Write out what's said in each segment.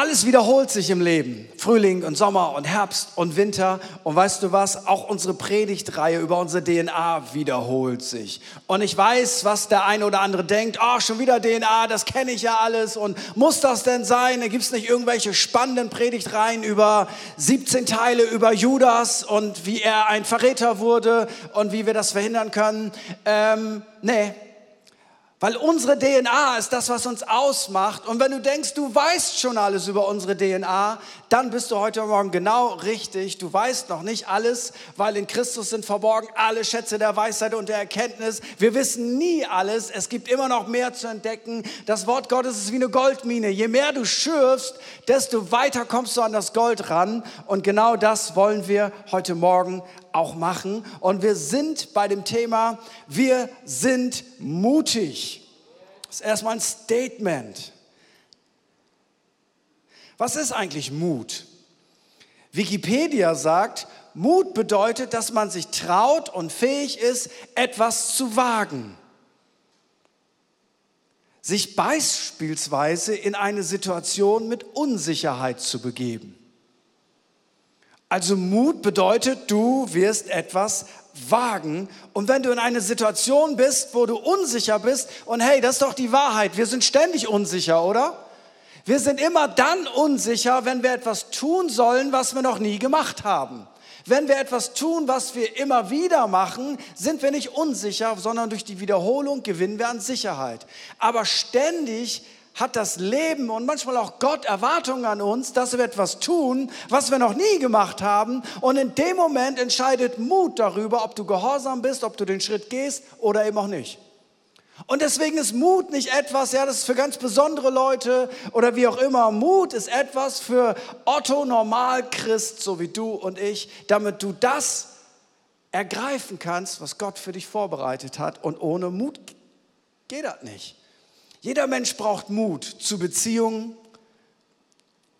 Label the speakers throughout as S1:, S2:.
S1: Alles wiederholt sich im Leben. Frühling und Sommer und Herbst und Winter. Und weißt du was? Auch unsere Predigtreihe über unsere DNA wiederholt sich. Und ich weiß, was der eine oder andere denkt. Oh, schon wieder DNA, das kenne ich ja alles. Und muss das denn sein? Gibt es nicht irgendwelche spannenden Predigtreihen über 17 Teile über Judas und wie er ein Verräter wurde und wie wir das verhindern können. Ähm, nee, weil unsere DNA ist das, was uns ausmacht. Und wenn du denkst, du weißt schon alles über unsere DNA, dann bist du heute Morgen genau richtig. Du weißt noch nicht alles, weil in Christus sind verborgen alle Schätze der Weisheit und der Erkenntnis. Wir wissen nie alles. Es gibt immer noch mehr zu entdecken. Das Wort Gottes ist wie eine Goldmine. Je mehr du schürfst, desto weiter kommst du an das Gold ran. Und genau das wollen wir heute Morgen auch machen. Und wir sind bei dem Thema, wir sind mutig. Das ist erstmal ein Statement. Was ist eigentlich Mut? Wikipedia sagt, Mut bedeutet, dass man sich traut und fähig ist, etwas zu wagen. Sich beispielsweise in eine Situation mit Unsicherheit zu begeben. Also Mut bedeutet, du wirst etwas wagen. Und wenn du in einer Situation bist, wo du unsicher bist, und hey, das ist doch die Wahrheit, wir sind ständig unsicher, oder? Wir sind immer dann unsicher, wenn wir etwas tun sollen, was wir noch nie gemacht haben. Wenn wir etwas tun, was wir immer wieder machen, sind wir nicht unsicher, sondern durch die Wiederholung gewinnen wir an Sicherheit. Aber ständig hat das Leben und manchmal auch Gott Erwartungen an uns, dass wir etwas tun, was wir noch nie gemacht haben. Und in dem Moment entscheidet Mut darüber, ob du gehorsam bist, ob du den Schritt gehst oder eben auch nicht. Und deswegen ist Mut nicht etwas, ja, das ist für ganz besondere Leute oder wie auch immer. Mut ist etwas für Otto Normalchrist, so wie du und ich, damit du das ergreifen kannst, was Gott für dich vorbereitet hat. Und ohne Mut geht das nicht. Jeder Mensch braucht Mut zu Beziehungen,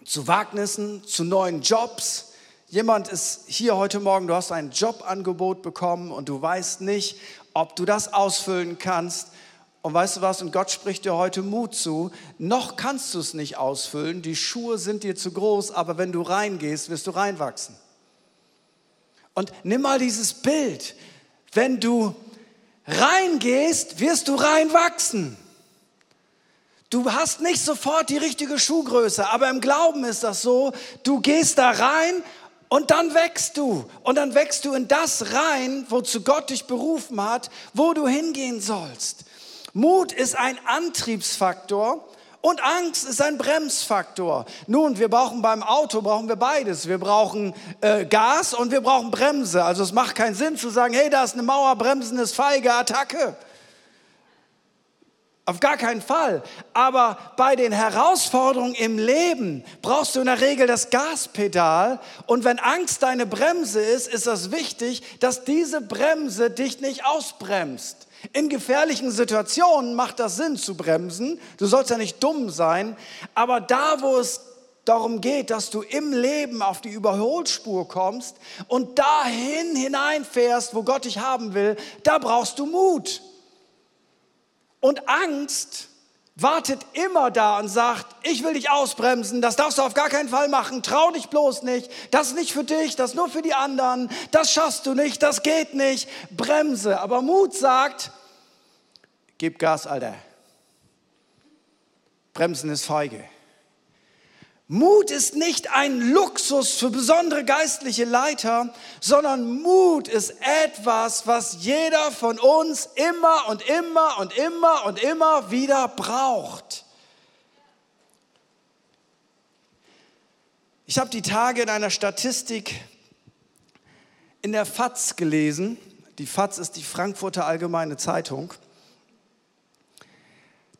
S1: zu Wagnissen, zu neuen Jobs. Jemand ist hier heute Morgen, du hast ein Jobangebot bekommen und du weißt nicht, ob du das ausfüllen kannst. Und weißt du was? Und Gott spricht dir heute Mut zu. Noch kannst du es nicht ausfüllen. Die Schuhe sind dir zu groß, aber wenn du reingehst, wirst du reinwachsen. Und nimm mal dieses Bild. Wenn du reingehst, wirst du reinwachsen. Du hast nicht sofort die richtige Schuhgröße, aber im Glauben ist das so, du gehst da rein und dann wächst du. Und dann wächst du in das rein, wozu Gott dich berufen hat, wo du hingehen sollst. Mut ist ein Antriebsfaktor und Angst ist ein Bremsfaktor. Nun, wir brauchen beim Auto brauchen wir beides. Wir brauchen äh, Gas und wir brauchen Bremse. Also es macht keinen Sinn zu sagen, hey, da ist eine Mauer, Bremsen ist feige, Attacke. Auf gar keinen Fall. Aber bei den Herausforderungen im Leben brauchst du in der Regel das Gaspedal. Und wenn Angst deine Bremse ist, ist es wichtig, dass diese Bremse dich nicht ausbremst. In gefährlichen Situationen macht das Sinn zu bremsen. Du sollst ja nicht dumm sein. Aber da, wo es darum geht, dass du im Leben auf die Überholspur kommst und dahin hineinfährst, wo Gott dich haben will, da brauchst du Mut. Und Angst wartet immer da und sagt, ich will dich ausbremsen, das darfst du auf gar keinen Fall machen, trau dich bloß nicht, das ist nicht für dich, das nur für die anderen, das schaffst du nicht, das geht nicht, bremse. Aber Mut sagt, gib Gas, Alter. Bremsen ist feige. Mut ist nicht ein Luxus für besondere geistliche Leiter, sondern Mut ist etwas, was jeder von uns immer und immer und immer und immer wieder braucht. Ich habe die Tage in einer Statistik in der FAZ gelesen. Die FAZ ist die Frankfurter Allgemeine Zeitung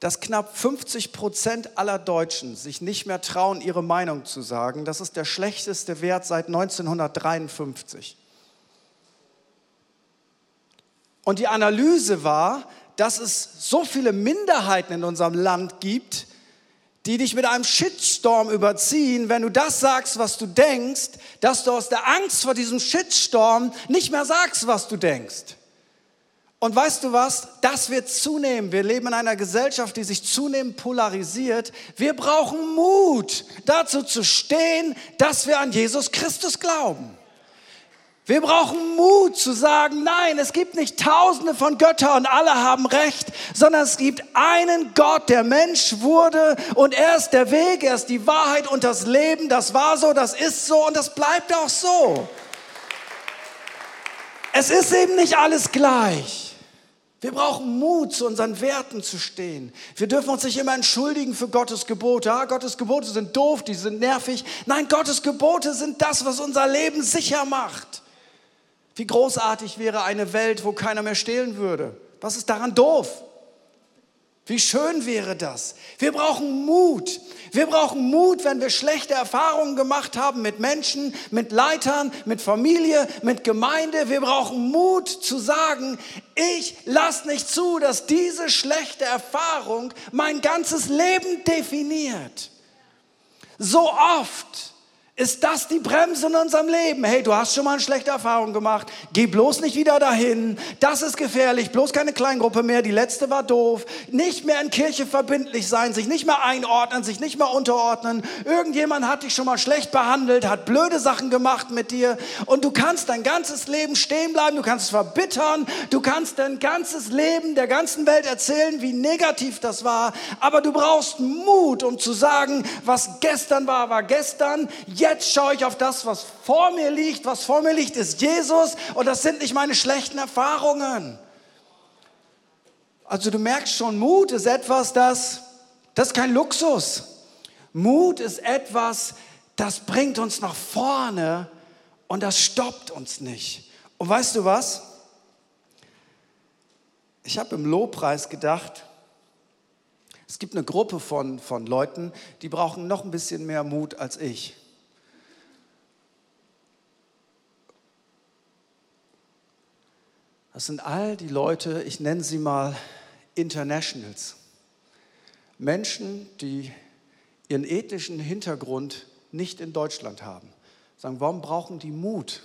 S1: dass knapp 50 Prozent aller Deutschen sich nicht mehr trauen, ihre Meinung zu sagen. Das ist der schlechteste Wert seit 1953. Und die Analyse war, dass es so viele Minderheiten in unserem Land gibt, die dich mit einem Shitstorm überziehen, wenn du das sagst, was du denkst, dass du aus der Angst vor diesem Shitstorm nicht mehr sagst, was du denkst. Und weißt du was? Das wird zunehmen. Wir leben in einer Gesellschaft, die sich zunehmend polarisiert. Wir brauchen Mut, dazu zu stehen, dass wir an Jesus Christus glauben. Wir brauchen Mut zu sagen, nein, es gibt nicht tausende von Göttern und alle haben recht, sondern es gibt einen Gott, der Mensch wurde und er ist der Weg, er ist die Wahrheit und das Leben. Das war so, das ist so und das bleibt auch so. Es ist eben nicht alles gleich. Wir brauchen Mut, zu unseren Werten zu stehen. Wir dürfen uns nicht immer entschuldigen für Gottes Gebote. Ja, Gottes Gebote sind doof, die sind nervig. Nein, Gottes Gebote sind das, was unser Leben sicher macht. Wie großartig wäre eine Welt, wo keiner mehr stehlen würde. Was ist daran doof? Wie schön wäre das? Wir brauchen Mut. Wir brauchen Mut, wenn wir schlechte Erfahrungen gemacht haben mit Menschen, mit Leitern, mit Familie, mit Gemeinde. Wir brauchen Mut zu sagen, ich lasse nicht zu, dass diese schlechte Erfahrung mein ganzes Leben definiert. So oft ist das die Bremse in unserem Leben? Hey, du hast schon mal eine schlechte Erfahrung gemacht. Geh bloß nicht wieder dahin. Das ist gefährlich. Bloß keine Kleingruppe mehr. Die letzte war doof. Nicht mehr in Kirche verbindlich sein, sich nicht mehr einordnen, sich nicht mehr unterordnen. Irgendjemand hat dich schon mal schlecht behandelt, hat blöde Sachen gemacht mit dir. Und du kannst dein ganzes Leben stehen bleiben. Du kannst es verbittern. Du kannst dein ganzes Leben der ganzen Welt erzählen, wie negativ das war. Aber du brauchst Mut, um zu sagen, was gestern war, war gestern. Jetzt Jetzt schaue ich auf das, was vor mir liegt. Was vor mir liegt, ist Jesus und das sind nicht meine schlechten Erfahrungen. Also du merkst schon, Mut ist etwas, das, das ist kein Luxus. Mut ist etwas, das bringt uns nach vorne und das stoppt uns nicht. Und weißt du was? Ich habe im Lobpreis gedacht, es gibt eine Gruppe von, von Leuten, die brauchen noch ein bisschen mehr Mut als ich. Das sind all die Leute, ich nenne sie mal Internationals. Menschen, die ihren ethnischen Hintergrund nicht in Deutschland haben. Sagen, warum brauchen die Mut?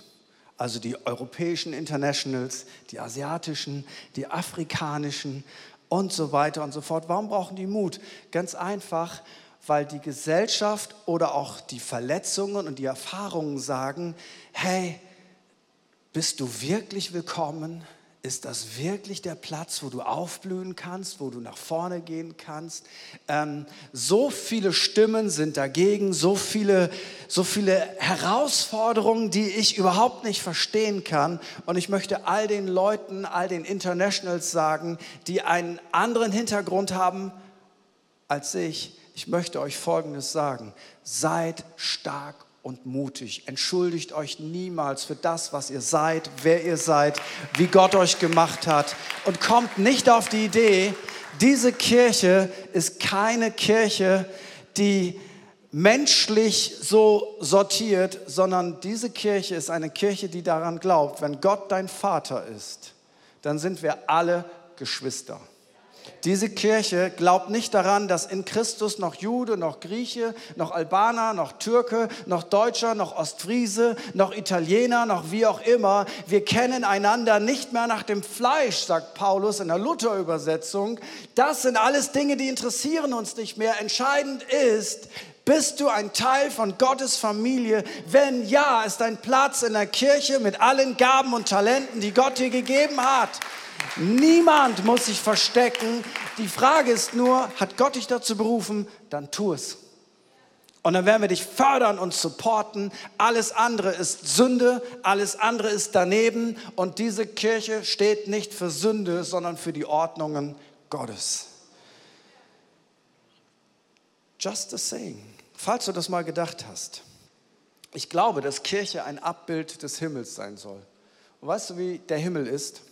S1: Also die europäischen Internationals, die asiatischen, die afrikanischen und so weiter und so fort. Warum brauchen die Mut? Ganz einfach, weil die Gesellschaft oder auch die Verletzungen und die Erfahrungen sagen, hey, bist du wirklich willkommen? Ist das wirklich der Platz, wo du aufblühen kannst, wo du nach vorne gehen kannst? Ähm, so viele Stimmen sind dagegen, so viele, so viele Herausforderungen, die ich überhaupt nicht verstehen kann. Und ich möchte all den Leuten, all den Internationals sagen, die einen anderen Hintergrund haben als ich, ich möchte euch Folgendes sagen. Seid stark und mutig. Entschuldigt euch niemals für das, was ihr seid, wer ihr seid, wie Gott euch gemacht hat. Und kommt nicht auf die Idee, diese Kirche ist keine Kirche, die menschlich so sortiert, sondern diese Kirche ist eine Kirche, die daran glaubt, wenn Gott dein Vater ist, dann sind wir alle Geschwister. Diese Kirche glaubt nicht daran, dass in Christus noch Jude, noch Grieche, noch Albaner, noch Türke, noch Deutscher, noch Ostfriese, noch Italiener, noch wie auch immer. Wir kennen einander nicht mehr nach dem Fleisch, sagt Paulus in der Luther-Übersetzung. Das sind alles Dinge, die interessieren uns nicht mehr. Entscheidend ist, bist du ein Teil von Gottes Familie? Wenn ja, ist dein Platz in der Kirche mit allen Gaben und Talenten, die Gott dir gegeben hat. Niemand muss sich verstecken. Die Frage ist nur, hat Gott dich dazu berufen? Dann tu es. Und dann werden wir dich fördern und supporten. Alles andere ist Sünde, alles andere ist daneben. Und diese Kirche steht nicht für Sünde, sondern für die Ordnungen Gottes. Just a saying. Falls du das mal gedacht hast. Ich glaube, dass Kirche ein Abbild des Himmels sein soll. Und weißt du, wie der Himmel ist?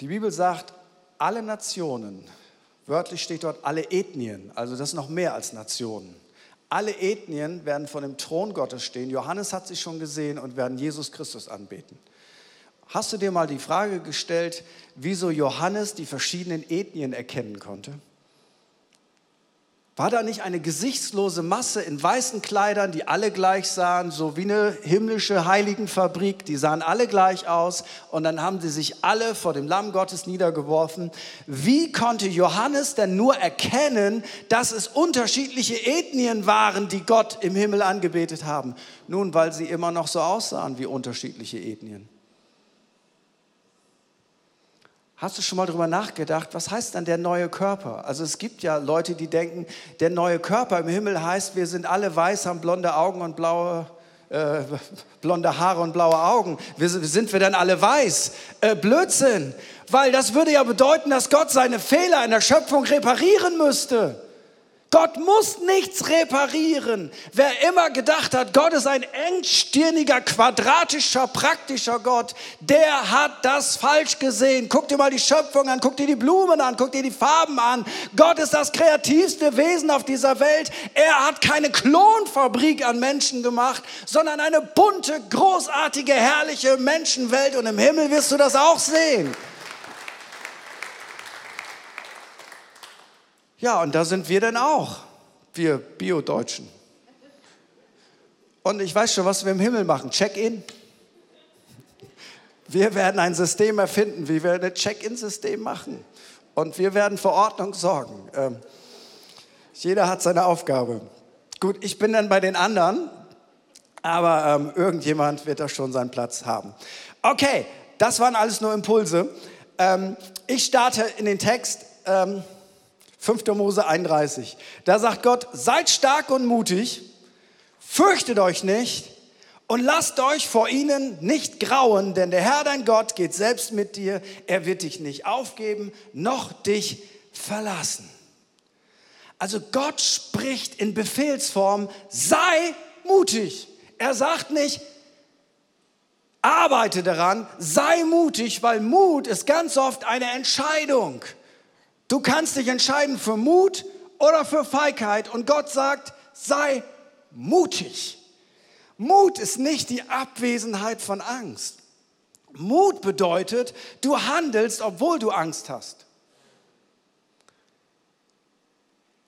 S1: Die Bibel sagt, alle Nationen, wörtlich steht dort alle Ethnien, also das ist noch mehr als Nationen. Alle Ethnien werden vor dem Thron Gottes stehen. Johannes hat sich schon gesehen und werden Jesus Christus anbeten. Hast du dir mal die Frage gestellt, wieso Johannes die verschiedenen Ethnien erkennen konnte? War da nicht eine gesichtslose Masse in weißen Kleidern, die alle gleich sahen, so wie eine himmlische Heiligenfabrik, die sahen alle gleich aus und dann haben sie sich alle vor dem Lamm Gottes niedergeworfen. Wie konnte Johannes denn nur erkennen, dass es unterschiedliche Ethnien waren, die Gott im Himmel angebetet haben? Nun, weil sie immer noch so aussahen wie unterschiedliche Ethnien. Hast du schon mal darüber nachgedacht, was heißt dann der neue Körper? Also es gibt ja Leute, die denken, der neue Körper im Himmel heißt, wir sind alle weiß, haben blonde Augen und blaue, äh, blonde Haare und blaue Augen. Wir, sind wir dann alle weiß? Äh, Blödsinn, weil das würde ja bedeuten, dass Gott seine Fehler in der Schöpfung reparieren müsste. Gott muss nichts reparieren. Wer immer gedacht hat, Gott ist ein engstirniger, quadratischer, praktischer Gott, der hat das falsch gesehen. Guck dir mal die Schöpfung an, guck dir die Blumen an, guck dir die Farben an. Gott ist das kreativste Wesen auf dieser Welt. Er hat keine Klonfabrik an Menschen gemacht, sondern eine bunte, großartige, herrliche Menschenwelt. Und im Himmel wirst du das auch sehen. Ja, und da sind wir dann auch, wir Bio-Deutschen. Und ich weiß schon, was wir im Himmel machen. Check-in. Wir werden ein System erfinden, wie wir ein Check-in-System machen. Und wir werden für Ordnung sorgen. Ähm, jeder hat seine Aufgabe. Gut, ich bin dann bei den anderen, aber ähm, irgendjemand wird da schon seinen Platz haben. Okay, das waren alles nur Impulse. Ähm, ich starte in den Text. Ähm, 5. Mose 31. Da sagt Gott, seid stark und mutig, fürchtet euch nicht und lasst euch vor ihnen nicht grauen, denn der Herr dein Gott geht selbst mit dir. Er wird dich nicht aufgeben, noch dich verlassen. Also Gott spricht in Befehlsform, sei mutig. Er sagt nicht, arbeite daran, sei mutig, weil Mut ist ganz oft eine Entscheidung. Du kannst dich entscheiden für Mut oder für Feigheit. Und Gott sagt, sei mutig. Mut ist nicht die Abwesenheit von Angst. Mut bedeutet, du handelst, obwohl du Angst hast.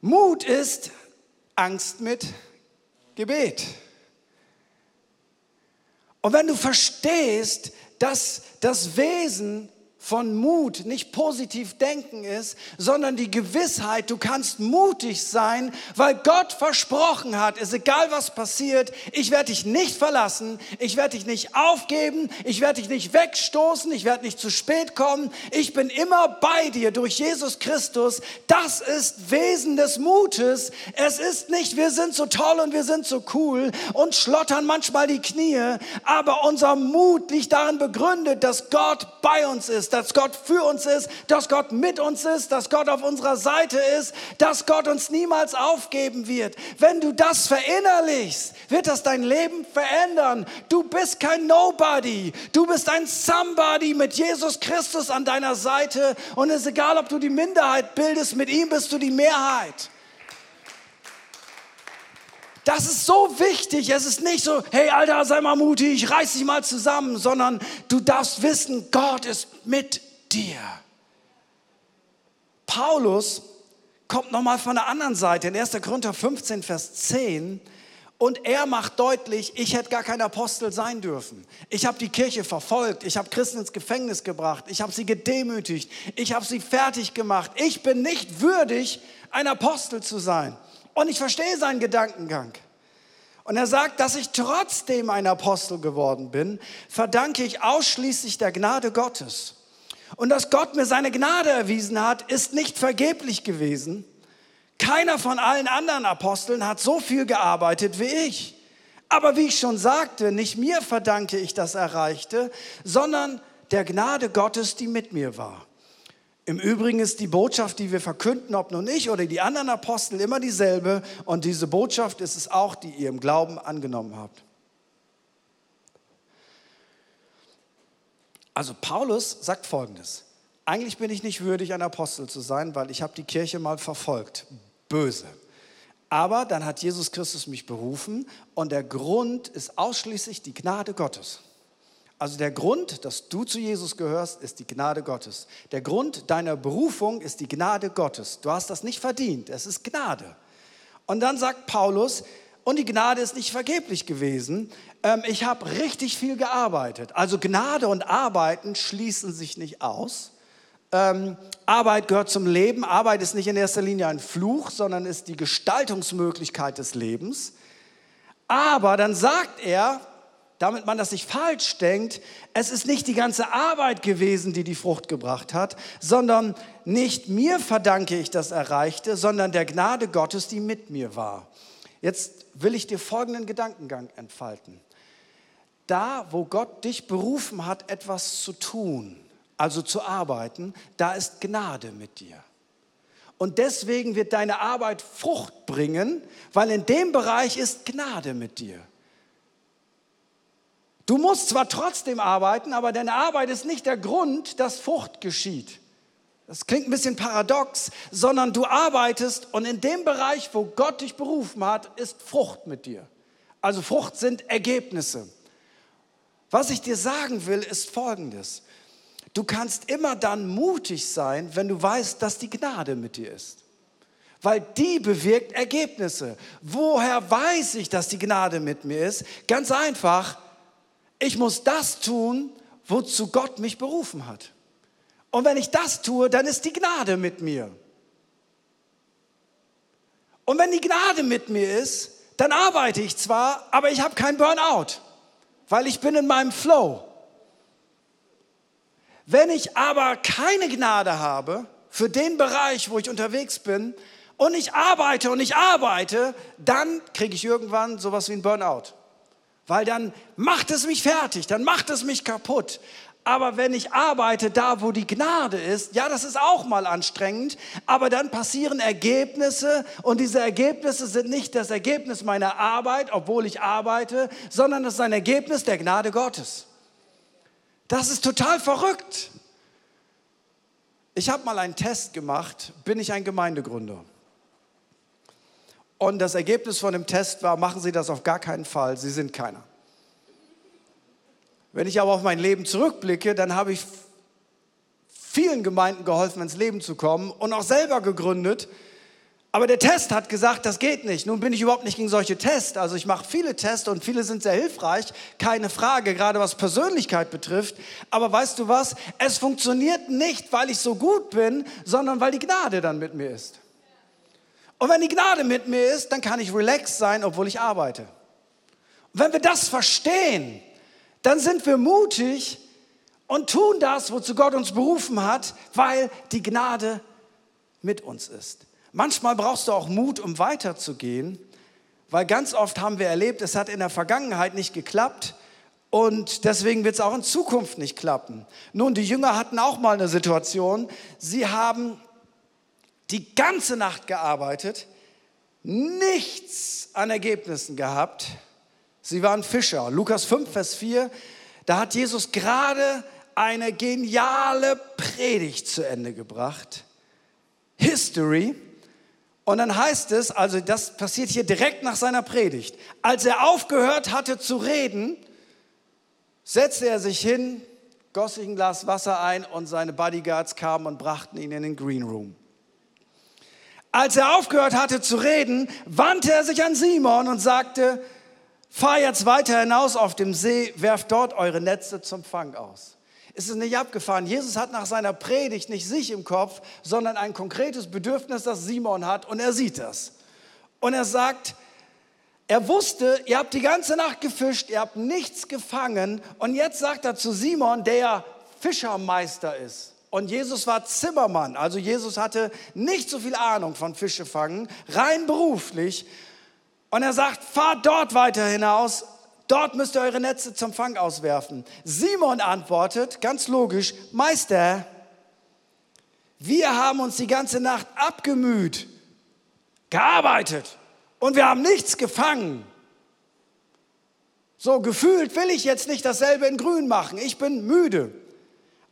S1: Mut ist Angst mit Gebet. Und wenn du verstehst, dass das Wesen von Mut nicht positiv denken ist, sondern die Gewissheit, du kannst mutig sein, weil Gott versprochen hat, ist egal was passiert, ich werde dich nicht verlassen, ich werde dich nicht aufgeben, ich werde dich nicht wegstoßen, ich werde nicht zu spät kommen, ich bin immer bei dir durch Jesus Christus. Das ist Wesen des Mutes. Es ist nicht, wir sind so toll und wir sind so cool und schlottern manchmal die Knie, aber unser Mut liegt darin begründet, dass Gott bei uns ist dass Gott für uns ist, dass Gott mit uns ist, dass Gott auf unserer Seite ist, dass Gott uns niemals aufgeben wird. Wenn du das verinnerlichst, wird das dein Leben verändern. Du bist kein Nobody, du bist ein Somebody mit Jesus Christus an deiner Seite und es ist egal, ob du die Minderheit bildest, mit ihm bist du die Mehrheit. Das ist so wichtig. Es ist nicht so, hey Alter, sei mal mutig, reiß dich mal zusammen, sondern du darfst wissen, Gott ist mit dir. Paulus kommt nochmal von der anderen Seite in 1. Korinther 15, Vers 10 und er macht deutlich, ich hätte gar kein Apostel sein dürfen. Ich habe die Kirche verfolgt, ich habe Christen ins Gefängnis gebracht, ich habe sie gedemütigt, ich habe sie fertig gemacht. Ich bin nicht würdig, ein Apostel zu sein. Und ich verstehe seinen Gedankengang. Und er sagt, dass ich trotzdem ein Apostel geworden bin, verdanke ich ausschließlich der Gnade Gottes. Und dass Gott mir seine Gnade erwiesen hat, ist nicht vergeblich gewesen. Keiner von allen anderen Aposteln hat so viel gearbeitet wie ich. Aber wie ich schon sagte, nicht mir verdanke ich das Erreichte, sondern der Gnade Gottes, die mit mir war. Im Übrigen ist die Botschaft, die wir verkünden, ob nun ich oder die anderen Apostel, immer dieselbe. Und diese Botschaft ist es auch, die ihr im Glauben angenommen habt. Also Paulus sagt Folgendes. Eigentlich bin ich nicht würdig, ein Apostel zu sein, weil ich habe die Kirche mal verfolgt. Böse. Aber dann hat Jesus Christus mich berufen und der Grund ist ausschließlich die Gnade Gottes. Also der Grund, dass du zu Jesus gehörst, ist die Gnade Gottes. Der Grund deiner Berufung ist die Gnade Gottes. Du hast das nicht verdient, es ist Gnade. Und dann sagt Paulus, und die Gnade ist nicht vergeblich gewesen. Ähm, ich habe richtig viel gearbeitet. Also Gnade und Arbeiten schließen sich nicht aus. Ähm, Arbeit gehört zum Leben. Arbeit ist nicht in erster Linie ein Fluch, sondern ist die Gestaltungsmöglichkeit des Lebens. Aber dann sagt er, damit man das nicht falsch denkt, es ist nicht die ganze Arbeit gewesen, die die Frucht gebracht hat, sondern nicht mir verdanke ich das Erreichte, sondern der Gnade Gottes, die mit mir war. Jetzt will ich dir folgenden Gedankengang entfalten. Da, wo Gott dich berufen hat, etwas zu tun, also zu arbeiten, da ist Gnade mit dir. Und deswegen wird deine Arbeit Frucht bringen, weil in dem Bereich ist Gnade mit dir. Du musst zwar trotzdem arbeiten, aber deine Arbeit ist nicht der Grund, dass Frucht geschieht. Das klingt ein bisschen paradox, sondern du arbeitest und in dem Bereich, wo Gott dich berufen hat, ist Frucht mit dir. Also Frucht sind Ergebnisse. Was ich dir sagen will, ist Folgendes. Du kannst immer dann mutig sein, wenn du weißt, dass die Gnade mit dir ist. Weil die bewirkt Ergebnisse. Woher weiß ich, dass die Gnade mit mir ist? Ganz einfach, ich muss das tun, wozu Gott mich berufen hat. Und wenn ich das tue, dann ist die Gnade mit mir. Und wenn die Gnade mit mir ist, dann arbeite ich zwar, aber ich habe kein Burnout, weil ich bin in meinem Flow. Wenn ich aber keine Gnade habe für den Bereich, wo ich unterwegs bin, und ich arbeite und ich arbeite, dann kriege ich irgendwann sowas wie ein Burnout weil dann macht es mich fertig, dann macht es mich kaputt. Aber wenn ich arbeite da, wo die Gnade ist, ja, das ist auch mal anstrengend, aber dann passieren Ergebnisse und diese Ergebnisse sind nicht das Ergebnis meiner Arbeit, obwohl ich arbeite, sondern es ist ein Ergebnis der Gnade Gottes. Das ist total verrückt. Ich habe mal einen Test gemacht, bin ich ein Gemeindegründer? Und das Ergebnis von dem Test war, machen Sie das auf gar keinen Fall, Sie sind keiner. Wenn ich aber auf mein Leben zurückblicke, dann habe ich vielen Gemeinden geholfen, ins Leben zu kommen und auch selber gegründet. Aber der Test hat gesagt, das geht nicht. Nun bin ich überhaupt nicht gegen solche Tests. Also ich mache viele Tests und viele sind sehr hilfreich, keine Frage, gerade was Persönlichkeit betrifft. Aber weißt du was? Es funktioniert nicht, weil ich so gut bin, sondern weil die Gnade dann mit mir ist. Und wenn die Gnade mit mir ist, dann kann ich relaxed sein, obwohl ich arbeite. Und wenn wir das verstehen, dann sind wir mutig und tun das, wozu Gott uns berufen hat, weil die Gnade mit uns ist. Manchmal brauchst du auch Mut, um weiterzugehen, weil ganz oft haben wir erlebt, es hat in der Vergangenheit nicht geklappt und deswegen wird es auch in Zukunft nicht klappen. Nun, die Jünger hatten auch mal eine Situation, sie haben die ganze Nacht gearbeitet, nichts an Ergebnissen gehabt. Sie waren Fischer. Lukas 5, Vers 4, da hat Jesus gerade eine geniale Predigt zu Ende gebracht. History. Und dann heißt es, also das passiert hier direkt nach seiner Predigt. Als er aufgehört hatte zu reden, setzte er sich hin, goss sich ein Glas Wasser ein und seine Bodyguards kamen und brachten ihn in den Green Room. Als er aufgehört hatte zu reden, wandte er sich an Simon und sagte, fahr jetzt weiter hinaus auf dem See, werft dort eure Netze zum Fang aus. Es ist nicht abgefahren. Jesus hat nach seiner Predigt nicht sich im Kopf, sondern ein konkretes Bedürfnis, das Simon hat und er sieht das. Und er sagt, er wusste, ihr habt die ganze Nacht gefischt, ihr habt nichts gefangen und jetzt sagt er zu Simon, der ja Fischermeister ist, und Jesus war Zimmermann. Also Jesus hatte nicht so viel Ahnung von Fischefangen, rein beruflich. Und er sagt, fahrt dort weiter hinaus, dort müsst ihr eure Netze zum Fang auswerfen. Simon antwortet, ganz logisch, Meister, wir haben uns die ganze Nacht abgemüht, gearbeitet und wir haben nichts gefangen. So gefühlt will ich jetzt nicht dasselbe in Grün machen. Ich bin müde.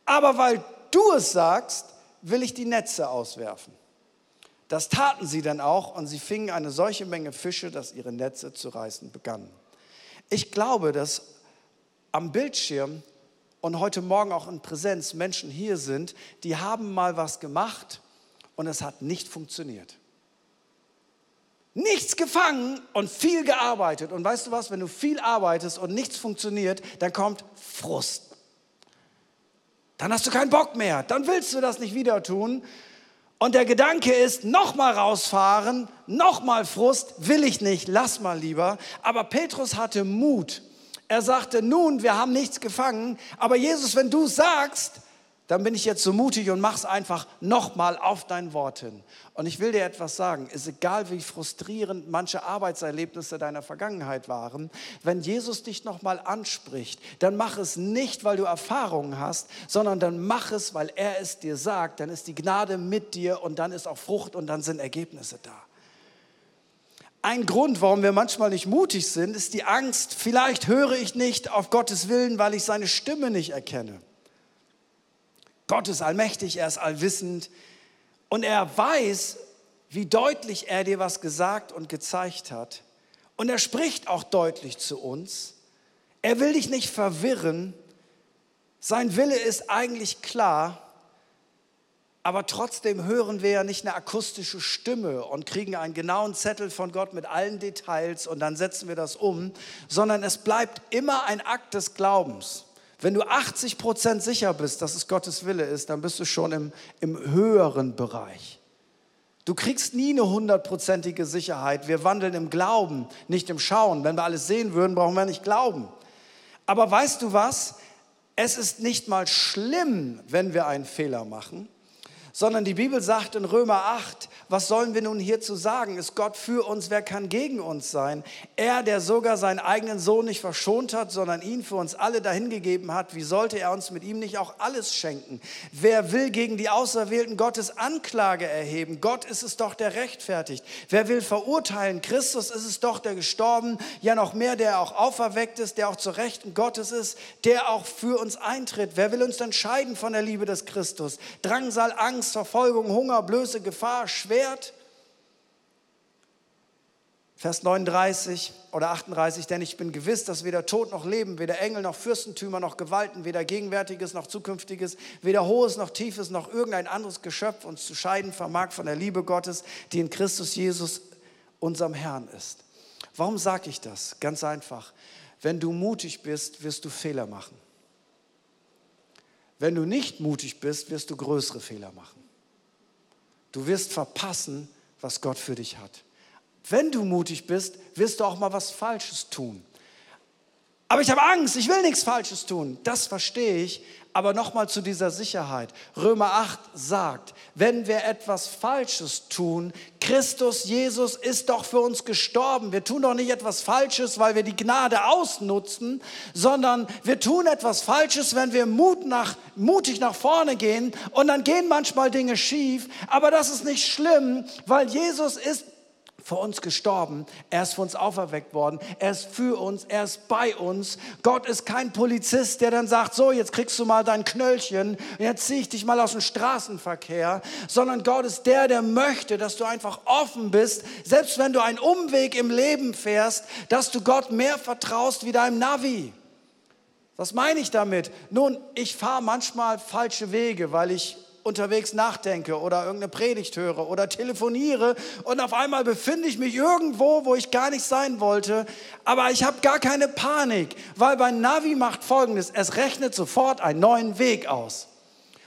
S1: Aber weil du es sagst, will ich die Netze auswerfen. Das taten sie dann auch und sie fingen eine solche Menge Fische, dass ihre Netze zu reißen begannen. Ich glaube, dass am Bildschirm und heute Morgen auch in Präsenz Menschen hier sind, die haben mal was gemacht und es hat nicht funktioniert. nichts gefangen und viel gearbeitet. Und weißt du was, wenn du viel arbeitest und nichts funktioniert, dann kommt Frust. Dann hast du keinen Bock mehr, dann willst du das nicht wieder tun. Und der Gedanke ist, nochmal rausfahren, nochmal Frust, will ich nicht, lass mal lieber. Aber Petrus hatte Mut. Er sagte, nun, wir haben nichts gefangen, aber Jesus, wenn du sagst, dann bin ich jetzt so mutig und mach's einfach nochmal auf dein Wort hin. Und ich will dir etwas sagen, ist egal, wie frustrierend manche Arbeitserlebnisse deiner Vergangenheit waren, wenn Jesus dich nochmal anspricht, dann mach es nicht, weil du Erfahrungen hast, sondern dann mach es, weil er es dir sagt, dann ist die Gnade mit dir und dann ist auch Frucht und dann sind Ergebnisse da. Ein Grund, warum wir manchmal nicht mutig sind, ist die Angst, vielleicht höre ich nicht auf Gottes Willen, weil ich seine Stimme nicht erkenne. Gott ist allmächtig, er ist allwissend und er weiß, wie deutlich er dir was gesagt und gezeigt hat. Und er spricht auch deutlich zu uns. Er will dich nicht verwirren. Sein Wille ist eigentlich klar, aber trotzdem hören wir ja nicht eine akustische Stimme und kriegen einen genauen Zettel von Gott mit allen Details und dann setzen wir das um, sondern es bleibt immer ein Akt des Glaubens. Wenn du 80 Prozent sicher bist, dass es Gottes Wille ist, dann bist du schon im, im höheren Bereich. Du kriegst nie eine hundertprozentige Sicherheit. Wir wandeln im Glauben, nicht im Schauen. Wenn wir alles sehen würden, brauchen wir nicht glauben. Aber weißt du was? Es ist nicht mal schlimm, wenn wir einen Fehler machen, sondern die Bibel sagt in Römer 8, was sollen wir nun hierzu sagen? Ist Gott für uns, wer kann gegen uns sein? Er, der sogar seinen eigenen Sohn nicht verschont hat, sondern ihn für uns alle dahingegeben hat, wie sollte er uns mit ihm nicht auch alles schenken? Wer will gegen die Auserwählten Gottes Anklage erheben? Gott ist es doch, der rechtfertigt. Wer will verurteilen? Christus ist es doch, der gestorben, ja noch mehr, der auch auferweckt ist, der auch zur Rechten Gottes ist, der auch für uns eintritt. Wer will uns dann scheiden von der Liebe des Christus? Drangsal, Angst, Verfolgung, Hunger, Blöße, Gefahr, Schwer Schwert. Vers 39 oder 38, denn ich bin gewiss, dass weder Tod noch Leben, weder Engel noch Fürstentümer noch Gewalten, weder Gegenwärtiges noch Zukünftiges, weder Hohes noch Tiefes noch irgendein anderes Geschöpf uns zu scheiden vermag von der Liebe Gottes, die in Christus Jesus, unserem Herrn ist. Warum sage ich das? Ganz einfach. Wenn du mutig bist, wirst du Fehler machen. Wenn du nicht mutig bist, wirst du größere Fehler machen. Du wirst verpassen, was Gott für dich hat. Wenn du mutig bist, wirst du auch mal was Falsches tun. Aber ich habe Angst, ich will nichts Falsches tun. Das verstehe ich. Aber nochmal zu dieser Sicherheit. Römer 8 sagt, wenn wir etwas Falsches tun, Christus Jesus ist doch für uns gestorben. Wir tun doch nicht etwas Falsches, weil wir die Gnade ausnutzen, sondern wir tun etwas Falsches, wenn wir Mut nach, mutig nach vorne gehen und dann gehen manchmal Dinge schief. Aber das ist nicht schlimm, weil Jesus ist für uns gestorben, er ist für uns auferweckt worden, er ist für uns, er ist bei uns. Gott ist kein Polizist, der dann sagt, so, jetzt kriegst du mal dein Knöllchen, jetzt ziehe ich dich mal aus dem Straßenverkehr, sondern Gott ist der, der möchte, dass du einfach offen bist, selbst wenn du einen Umweg im Leben fährst, dass du Gott mehr vertraust wie deinem Navi. Was meine ich damit? Nun, ich fahre manchmal falsche Wege, weil ich unterwegs nachdenke oder irgendeine Predigt höre oder telefoniere und auf einmal befinde ich mich irgendwo, wo ich gar nicht sein wollte, aber ich habe gar keine Panik, weil mein Navi macht Folgendes, es rechnet sofort einen neuen Weg aus.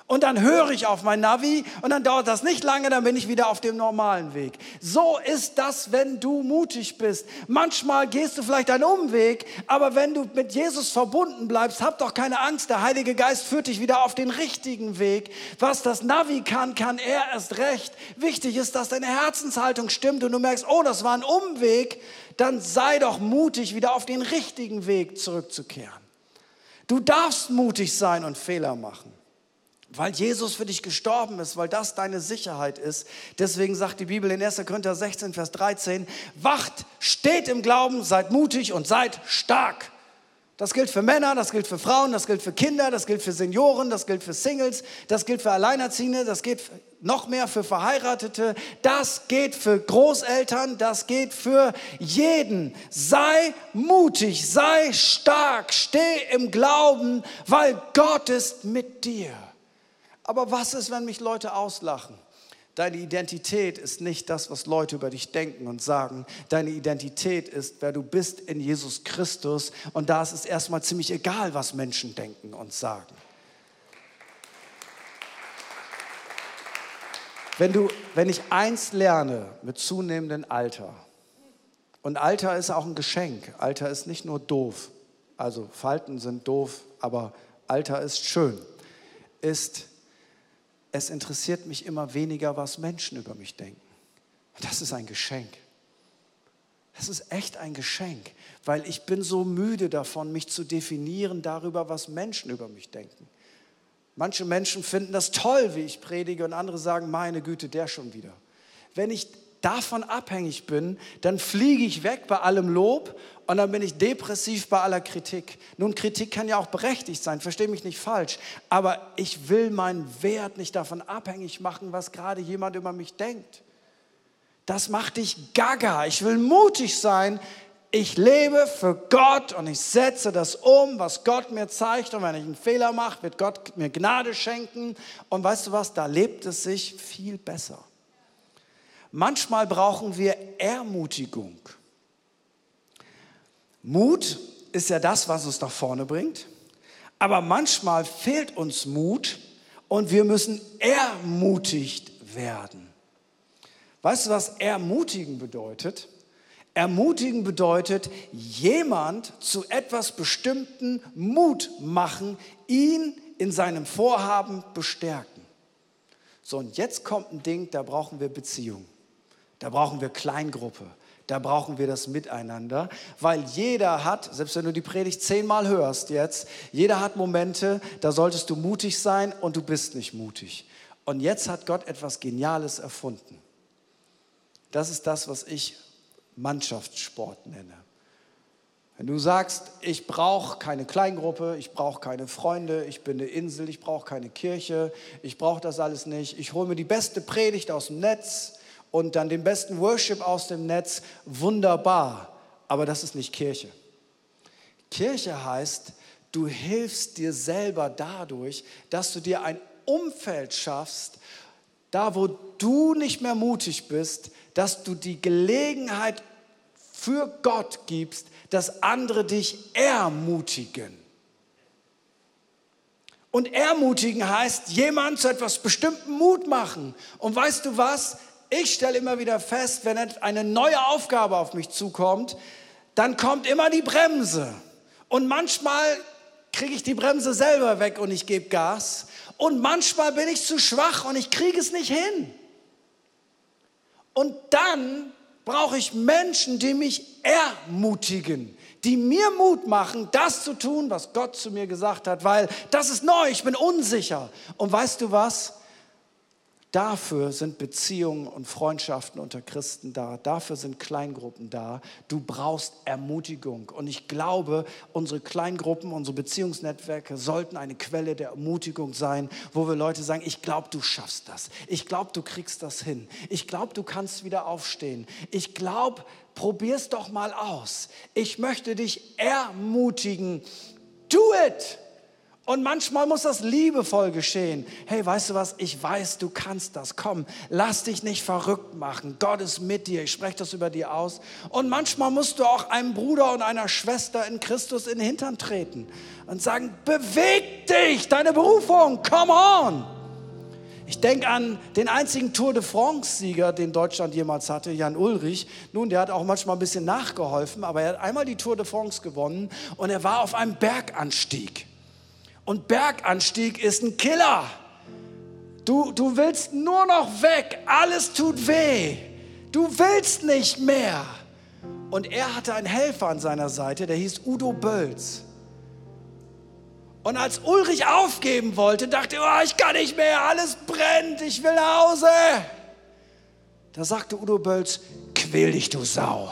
S1: Und dann höre ich auf mein Navi und dann dauert das nicht lange, dann bin ich wieder auf dem normalen Weg. So ist das, wenn du mutig bist. Manchmal gehst du vielleicht einen Umweg, aber wenn du mit Jesus verbunden bleibst, hab doch keine Angst. Der Heilige Geist führt dich wieder auf den richtigen Weg. Was das Navi kann, kann er erst recht. Wichtig ist, dass deine Herzenshaltung stimmt und du merkst, oh, das war ein Umweg. Dann sei doch mutig, wieder auf den richtigen Weg zurückzukehren. Du darfst mutig sein und Fehler machen weil Jesus für dich gestorben ist, weil das deine Sicherheit ist. Deswegen sagt die Bibel in 1. Korinther 16, Vers 13, wacht, steht im Glauben, seid mutig und seid stark. Das gilt für Männer, das gilt für Frauen, das gilt für Kinder, das gilt für Senioren, das gilt für Singles, das gilt für Alleinerziehende, das geht noch mehr für Verheiratete, das geht für Großeltern, das geht für jeden. Sei mutig, sei stark, steh im Glauben, weil Gott ist mit dir. Aber was ist, wenn mich Leute auslachen? Deine Identität ist nicht das, was Leute über dich denken und sagen. Deine Identität ist, wer du bist in Jesus Christus. Und da ist es erstmal ziemlich egal, was Menschen denken und sagen. Wenn, du, wenn ich eins lerne mit zunehmendem Alter, und Alter ist auch ein Geschenk, Alter ist nicht nur doof, also Falten sind doof, aber Alter ist schön, ist, es interessiert mich immer weniger, was Menschen über mich denken. Das ist ein Geschenk. Das ist echt ein Geschenk, weil ich bin so müde davon, mich zu definieren darüber, was Menschen über mich denken. Manche Menschen finden das toll, wie ich predige, und andere sagen, meine Güte, der schon wieder. Wenn ich davon abhängig bin, dann fliege ich weg bei allem Lob und dann bin ich depressiv bei aller Kritik. Nun, Kritik kann ja auch berechtigt sein, verstehe mich nicht falsch, aber ich will meinen Wert nicht davon abhängig machen, was gerade jemand über mich denkt. Das macht dich gaga. Ich will mutig sein. Ich lebe für Gott und ich setze das um, was Gott mir zeigt. Und wenn ich einen Fehler mache, wird Gott mir Gnade schenken. Und weißt du was, da lebt es sich viel besser. Manchmal brauchen wir Ermutigung. Mut ist ja das, was uns nach vorne bringt. Aber manchmal fehlt uns Mut und wir müssen ermutigt werden. Weißt du, was ermutigen bedeutet? Ermutigen bedeutet, jemand zu etwas Bestimmten Mut machen, ihn in seinem Vorhaben bestärken. So, und jetzt kommt ein Ding, da brauchen wir Beziehung. Da brauchen wir Kleingruppe. Da brauchen wir das Miteinander, weil jeder hat, selbst wenn du die Predigt zehnmal hörst jetzt, jeder hat Momente, da solltest du mutig sein und du bist nicht mutig. Und jetzt hat Gott etwas Geniales erfunden. Das ist das, was ich Mannschaftssport nenne. Wenn du sagst, ich brauche keine Kleingruppe, ich brauche keine Freunde, ich bin eine Insel, ich brauche keine Kirche, ich brauche das alles nicht, ich hole mir die beste Predigt aus dem Netz, und dann den besten Worship aus dem Netz, wunderbar. Aber das ist nicht Kirche. Kirche heißt, du hilfst dir selber dadurch, dass du dir ein Umfeld schaffst, da wo du nicht mehr mutig bist, dass du die Gelegenheit für Gott gibst, dass andere dich ermutigen. Und ermutigen heißt, jemand zu etwas Bestimmten Mut machen. Und weißt du was? Ich stelle immer wieder fest, wenn eine neue Aufgabe auf mich zukommt, dann kommt immer die Bremse. Und manchmal kriege ich die Bremse selber weg und ich gebe Gas. Und manchmal bin ich zu schwach und ich kriege es nicht hin. Und dann brauche ich Menschen, die mich ermutigen, die mir Mut machen, das zu tun, was Gott zu mir gesagt hat, weil das ist neu, ich bin unsicher. Und weißt du was? Dafür sind Beziehungen und Freundschaften unter Christen da. Dafür sind Kleingruppen da. Du brauchst Ermutigung. Und ich glaube, unsere Kleingruppen, unsere Beziehungsnetzwerke sollten eine Quelle der Ermutigung sein, wo wir Leute sagen, ich glaube, du schaffst das. Ich glaube, du kriegst das hin. Ich glaube, du kannst wieder aufstehen. Ich glaube, probier's doch mal aus. Ich möchte dich ermutigen. Do it! Und manchmal muss das liebevoll geschehen. Hey, weißt du was? Ich weiß, du kannst das. Komm, lass dich nicht verrückt machen. Gott ist mit dir. Ich spreche das über dir aus. Und manchmal musst du auch einem Bruder und einer Schwester in Christus in den Hintern treten und sagen, beweg dich, deine Berufung, come on. Ich denke an den einzigen Tour de France-Sieger, den Deutschland jemals hatte, Jan Ulrich. Nun, der hat auch manchmal ein bisschen nachgeholfen, aber er hat einmal die Tour de France gewonnen und er war auf einem Berganstieg. Und Berganstieg ist ein Killer. Du, du willst nur noch weg. Alles tut weh. Du willst nicht mehr. Und er hatte einen Helfer an seiner Seite, der hieß Udo Bölz. Und als Ulrich aufgeben wollte, dachte er, oh, ich kann nicht mehr, alles brennt, ich will nach Hause. Da sagte Udo Bölz, quäl dich, du Sau.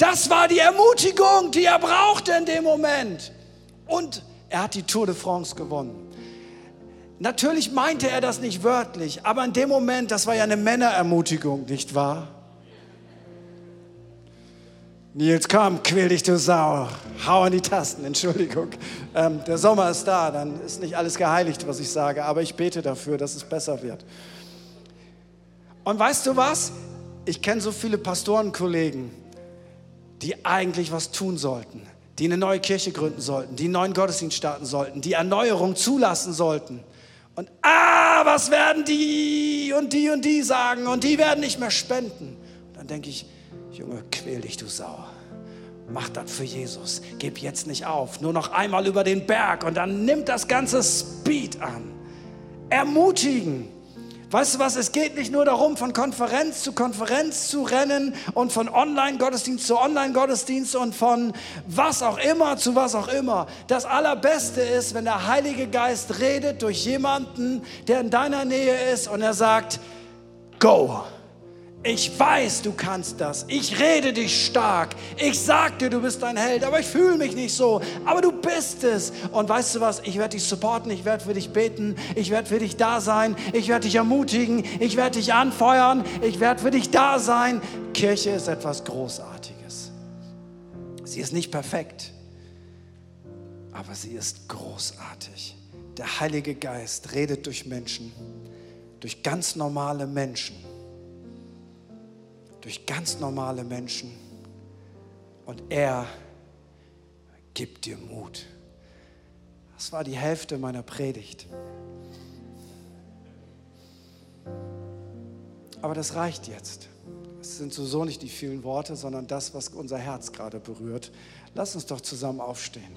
S1: Das war die Ermutigung, die er brauchte in dem Moment. Und er hat die Tour de France gewonnen. Natürlich meinte er das nicht wörtlich, aber in dem Moment, das war ja eine Männerermutigung, nicht wahr? Nils, komm, quäl dich, du Sau. Hau an die Tasten, Entschuldigung. Ähm, der Sommer ist da, dann ist nicht alles geheiligt, was ich sage, aber ich bete dafür, dass es besser wird. Und weißt du was? Ich kenne so viele Pastorenkollegen, die eigentlich was tun sollten, die eine neue Kirche gründen sollten, die einen neuen Gottesdienst starten sollten, die Erneuerung zulassen sollten. Und ah, was werden die und die und die sagen und die werden nicht mehr spenden. Und dann denke ich, Junge, quäl dich, du Sau. Mach das für Jesus. Gib jetzt nicht auf. Nur noch einmal über den Berg und dann nimmt das ganze Speed an. Ermutigen. Weißt du was, es geht nicht nur darum, von Konferenz zu Konferenz zu rennen und von Online-Gottesdienst zu Online-Gottesdienst und von was auch immer zu was auch immer. Das Allerbeste ist, wenn der Heilige Geist redet durch jemanden, der in deiner Nähe ist und er sagt, go. Ich weiß, du kannst das. Ich rede dich stark. Ich sag dir, du bist ein Held, aber ich fühle mich nicht so. Aber du bist es. Und weißt du was? Ich werde dich supporten. Ich werde für dich beten. Ich werde für dich da sein. Ich werde dich ermutigen. Ich werde dich anfeuern. Ich werde für dich da sein. Kirche ist etwas Großartiges. Sie ist nicht perfekt, aber sie ist großartig. Der Heilige Geist redet durch Menschen, durch ganz normale Menschen durch ganz normale Menschen und er gibt dir Mut. Das war die Hälfte meiner Predigt. Aber das reicht jetzt. Es sind sowieso nicht die vielen Worte, sondern das, was unser Herz gerade berührt. Lass uns doch zusammen aufstehen.